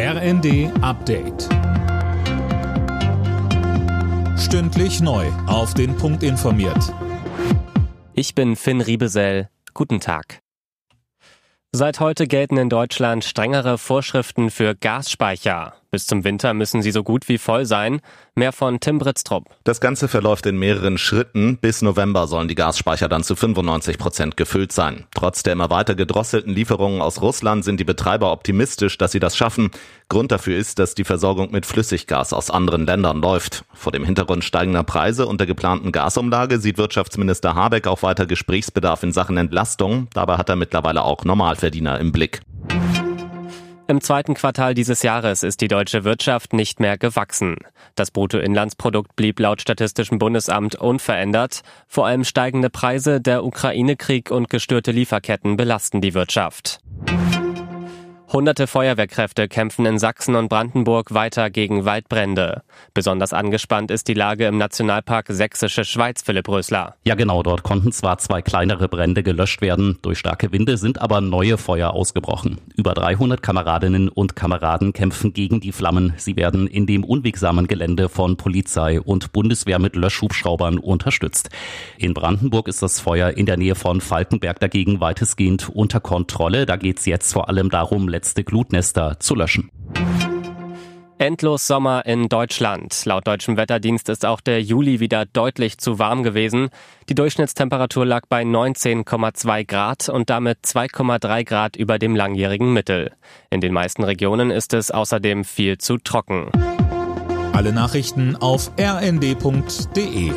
RND Update. Stündlich neu. Auf den Punkt informiert. Ich bin Finn Riebesell. Guten Tag. Seit heute gelten in Deutschland strengere Vorschriften für Gasspeicher. Bis zum Winter müssen sie so gut wie voll sein. Mehr von Tim Britztrup. Das Ganze verläuft in mehreren Schritten. Bis November sollen die Gasspeicher dann zu 95 Prozent gefüllt sein. Trotz der immer weiter gedrosselten Lieferungen aus Russland sind die Betreiber optimistisch, dass sie das schaffen. Grund dafür ist, dass die Versorgung mit Flüssiggas aus anderen Ländern läuft. Vor dem Hintergrund steigender Preise und der geplanten Gasumlage sieht Wirtschaftsminister Habeck auch weiter Gesprächsbedarf in Sachen Entlastung. Dabei hat er mittlerweile auch Normalverdiener im Blick. Im zweiten Quartal dieses Jahres ist die deutsche Wirtschaft nicht mehr gewachsen. Das Bruttoinlandsprodukt blieb laut Statistischem Bundesamt unverändert. Vor allem steigende Preise, der Ukraine-Krieg und gestörte Lieferketten belasten die Wirtschaft. Hunderte Feuerwehrkräfte kämpfen in Sachsen und Brandenburg weiter gegen Waldbrände. Besonders angespannt ist die Lage im Nationalpark Sächsische Schweiz, Philipp Rösler. Ja genau, dort konnten zwar zwei kleinere Brände gelöscht werden, durch starke Winde sind aber neue Feuer ausgebrochen. Über 300 Kameradinnen und Kameraden kämpfen gegen die Flammen. Sie werden in dem unwegsamen Gelände von Polizei und Bundeswehr mit Löschhubschraubern unterstützt. In Brandenburg ist das Feuer in der Nähe von Falkenberg dagegen weitestgehend unter Kontrolle. Da geht es jetzt vor allem darum, letzte Glutnester zu löschen. Endlos Sommer in Deutschland. Laut deutschem Wetterdienst ist auch der Juli wieder deutlich zu warm gewesen. Die Durchschnittstemperatur lag bei 19,2 Grad und damit 2,3 Grad über dem langjährigen Mittel. In den meisten Regionen ist es außerdem viel zu trocken. Alle Nachrichten auf rnd.de